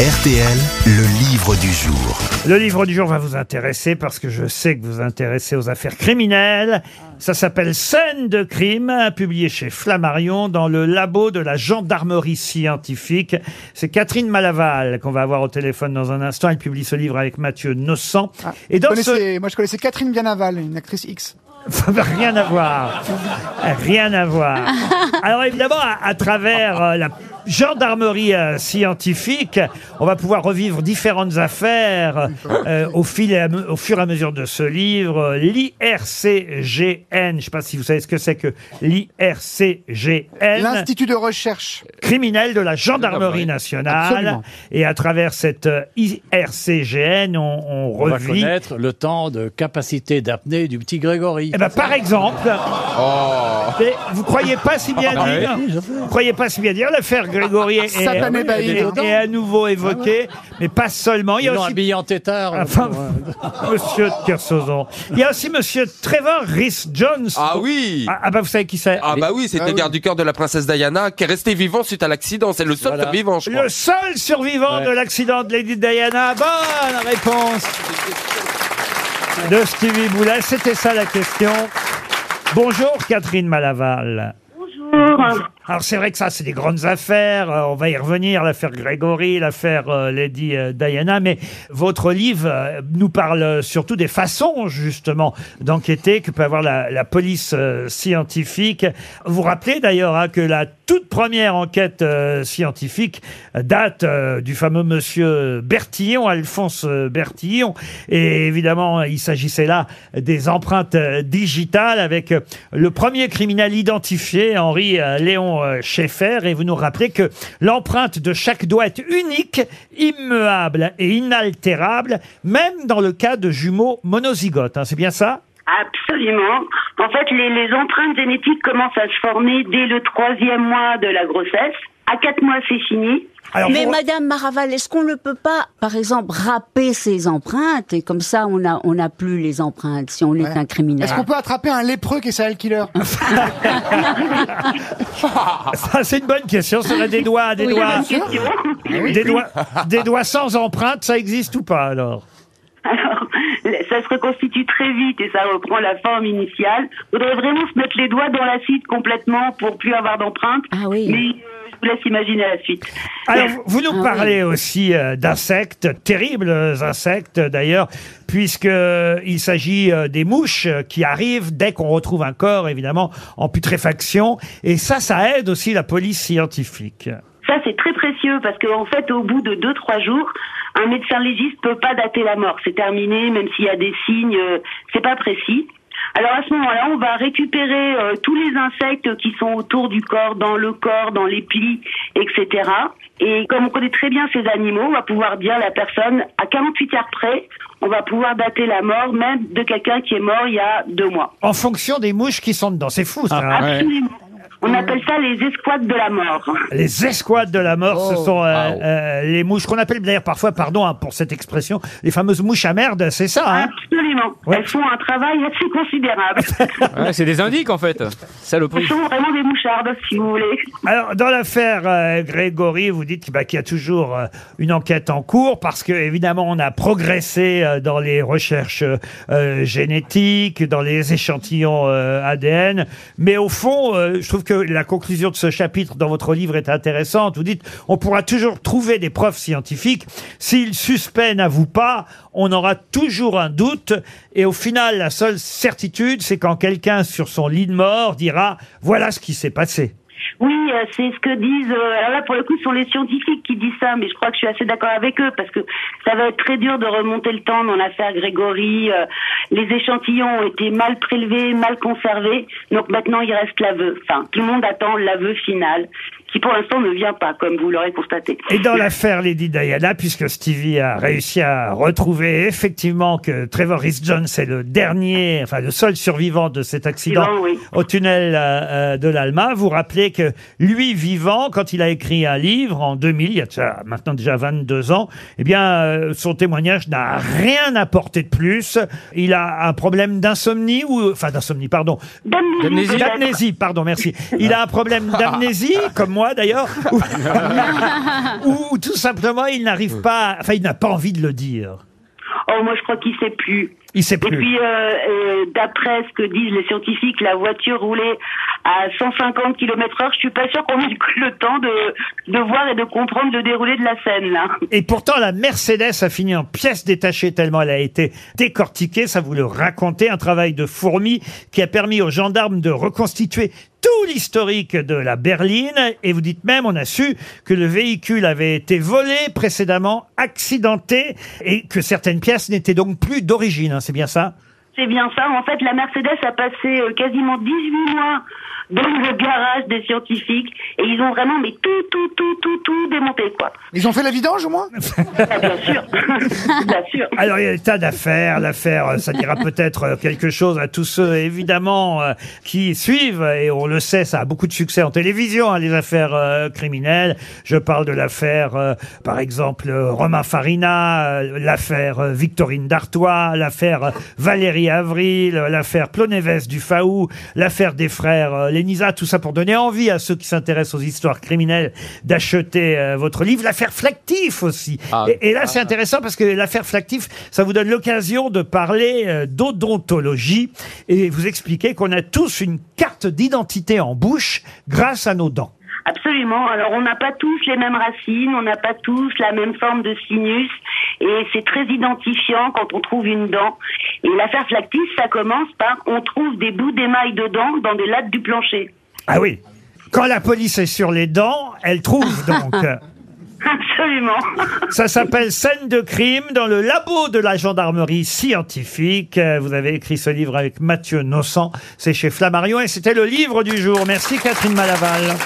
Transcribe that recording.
RTL, le livre du jour. Le livre du jour va vous intéresser parce que je sais que vous vous intéressez aux affaires criminelles. Ça s'appelle Scène de crime, publié chez Flammarion dans le labo de la gendarmerie scientifique. C'est Catherine Malaval qu'on va avoir au téléphone dans un instant. Elle publie ce livre avec Mathieu. Et dans ce... connaissez- Moi, je connaissais Catherine Bianaval, une actrice X. Rien à voir. Rien à voir. Alors évidemment, à, à travers euh, la gendarmerie euh, scientifique, on va pouvoir revivre différentes affaires euh, au, fil et à me- au fur et à mesure de ce livre. L'IRCGN, je ne sais pas si vous savez ce que c'est que l'IRCGN L'Institut de recherche. criminel de la gendarmerie nationale. Absolument. Et à travers cette euh, IRCGN, on, on On va revit... connaître le temps de capacité d'apnée du petit Grégory. Eh ben, par exemple, mais vous croyez pas si bien Ah dire, vous croyez pas si bien dire, l'affaire Grégory est, est- à nouveau évoquée, mais pas seulement. Il y a aussi habillé en tétard. Enfin, pour, euh, Monsieur de Kersauzon. Il y a aussi Monsieur Trevor Rhys Jones. Ah oui Ah, ah bah vous savez qui c'est Ah bah oui, c'était Ah le oui. garde du cœur de la princesse Diana qui est resté vivant suite à l'accident. C'est le seul Voilà. survivant, je crois. Le seul survivant Ouais. de l'accident de Lady Diana. Bonne réponse de Stevie Boulet. C'était ça la question. Bonjour Catherine Malaval. Alors c'est vrai que ça, c'est des grandes affaires. Euh, on va y revenir, l'affaire Grégory, l'affaire euh, Lady euh, Diana. Mais votre livre nous parle surtout des façons, justement, d'enquêter que peut avoir la, police scientifique. Vous rappelez d'ailleurs hein, que la toute première enquête scientifique date du fameux monsieur Bertillon, Alphonse Bertillon. Et évidemment, il s'agissait là des empreintes digitales avec le premier criminel identifié, Henri Léon euh, Schaeffer. Et vous nous rappelez que l'empreinte de chaque doigt est unique, immuable et inaltérable, même dans le cas de jumeaux monozygotes. hein. C'est bien ça? Absolument. En fait, les, les empreintes génétiques commencent à se former dès le troisième mois de la grossesse. À quatre mois, c'est fini. Alors, Mais Madame Maraval, est-ce qu'on ne peut pas, par exemple, râper ses empreintes et comme ça on a on n'a plus les empreintes si on est un criminel? Est-ce qu'on peut attraper un lépreux qui est serial killer? Ça, c'est une bonne question. Ça a des doigts, des Oui, doigts, des doigts, des doigts sans empreinte, ça existe ou pas alors? Alors, ça se reconstitue très vite et ça reprend la forme initiale. Faudrait vraiment se mettre les doigts dans l'acide complètement pour plus avoir d'empreintes. Ah oui. Mais euh, je vous laisse imaginer la suite. Alors, vous- nous Ah parlez aussi euh, d'insectes, terribles insectes d'ailleurs, puisque euh, il s'agit des mouches qui arrivent dès qu'on retrouve un corps, évidemment, en putréfaction. Et ça, ça aide aussi la police scientifique. Ça, c'est très précieux parce qu'en fait, au bout de deux, trois jours, un médecin légiste peut pas dater la mort. C'est terminé, même s'il y a des signes, euh, c'est pas précis. Alors à ce moment-là, on va récupérer euh, tous les insectes qui sont autour du corps, dans le corps, dans les plis, etc. Et comme on connaît très bien ces animaux, on va pouvoir dire la personne à 48 heures près, on va pouvoir dater la mort même de quelqu'un qui est mort il y a deux mois. En fonction des mouches qui sont dedans. C'est fou, ça. hein Absolument. On appelle ça les escouades de la mort. Les escouades de la mort, ce sont euh, euh, les mouches qu'on appelle d'ailleurs parfois, pardon hein, pour cette expression, les fameuses mouches à merde, c'est ça hein Absolument. Ouais. Elles font un travail assez considérable. Ouais, c'est des indiques en fait. Ce Saloperie. sont vraiment des mouchardes, si vous voulez. Alors, dans l'affaire euh, Grégory, vous dites bah, qu'il y a toujours euh, une enquête en cours parce que, évidemment, on a progressé euh, dans les recherches euh, génétiques, dans les échantillons euh, ADN. Mais au fond, euh, je trouve que la conclusion de ce chapitre dans votre livre est intéressante. Vous dites, on pourra toujours trouver des preuves scientifiques. Si le suspect n'avoue pas, on aura toujours un doute. Et au final, la seule certitude, c'est quand quelqu'un sur son lit de mort dira, voilà ce qui s'est passé. Oui, euh, c'est ce que disent. euh, alors là, pour le coup, ce sont les scientifiques qui disent ça, mais je crois que je suis assez d'accord avec eux parce que ça va être très dur de remonter le temps dans l'affaire Grégory. euh, les échantillons ont été mal prélevés, mal conservés, donc maintenant il reste l'aveu. Enfin, tout le monde attend l'aveu final, qui pour l'instant ne vient pas, comme vous l'aurez constaté. Et dans l'affaire Lady Diana, puisque Stevie a réussi à retrouver effectivement que Trevor Rhys Jones est le dernier, enfin le seul survivant de cet accident oui. au tunnel euh, euh, de l'Alma, vous rappelez que lui, vivant, quand il a écrit un livre en 2000, il y a déjà- maintenant déjà 22 ans, eh bien, euh, son témoignage n'a rien apporté de plus. Il a un problème d'insomnie ou, enfin, d'insomnie, pardon. D'amnésie, pardon, merci. Il a un problème d'amnésie, comme moi d'ailleurs, ou, ou tout simplement il n'arrive pas, enfin, il n'a pas envie de le dire. Oh, moi, je crois qu'il sait plus. Il sait Et puis, euh, euh, d'après ce que disent les scientifiques, la voiture roulait à 150 km heure. Je suis pas sûre qu'on ait le temps de, de voir et de comprendre le déroulé de la scène, là. Et pourtant, la Mercedes a fini en pièces détachées tellement elle a été décortiquée. Ça vous le racontez, un travail de fourmi qui a permis aux gendarmes de reconstituer tout l'historique de la berline. Et vous dites même, on a su que le véhicule avait été volé précédemment, accidenté, et que certaines pièces n'étaient donc plus d'origine. C'est bien ça C'est bien ça. En fait, la Mercedes a passé euh, quasiment 18 mois dans le garage des scientifiques et ils ont vraiment mais tout, tout, tout, tout, tout démonté, quoi. Ils ont fait la vidange au moins Ah, bien sûr. bien sûr. Alors, il y a des tas d'affaires. L'affaire, euh, ça dira peut-être euh, quelque chose à tous ceux, évidemment, euh, qui suivent. Et on le sait, ça a beaucoup de succès en télévision, hein, les affaires euh, criminelles. Je parle de l'affaire, euh, par exemple, Romain Farina, euh, l'affaire euh, Victorine Dartois, l'affaire Valérie Avril, l'affaire Plonévès du Faou, l'affaire des frères euh, Lénisa, tout ça pour donner envie à ceux qui s'intéressent aux histoires criminelles d'acheter euh, votre livre. L'affaire Flactif aussi. Ah. Et, et là, c'est intéressant parce que l'affaire Flactif, ça vous donne l'occasion de parler euh, d'odontologie et vous expliquer qu'on a tous une carte d'identité en bouche grâce à nos dents. Absolument. Alors, on n'a pas tous les mêmes racines, on n'a pas tous la même forme de sinus, et c'est très identifiant quand on trouve une dent. Et l'affaire Flactis, ça commence par on trouve des bouts d'émail de dents dans des lattes du plancher. Ah oui. Quand la police est sur les dents, elle trouve donc. Absolument. Ça s'appelle Scène de crime dans le labo de la gendarmerie scientifique. Vous avez écrit ce livre avec Mathieu Nossan. C'est chez Flammarion et c'était le livre du jour. Merci Catherine Malaval.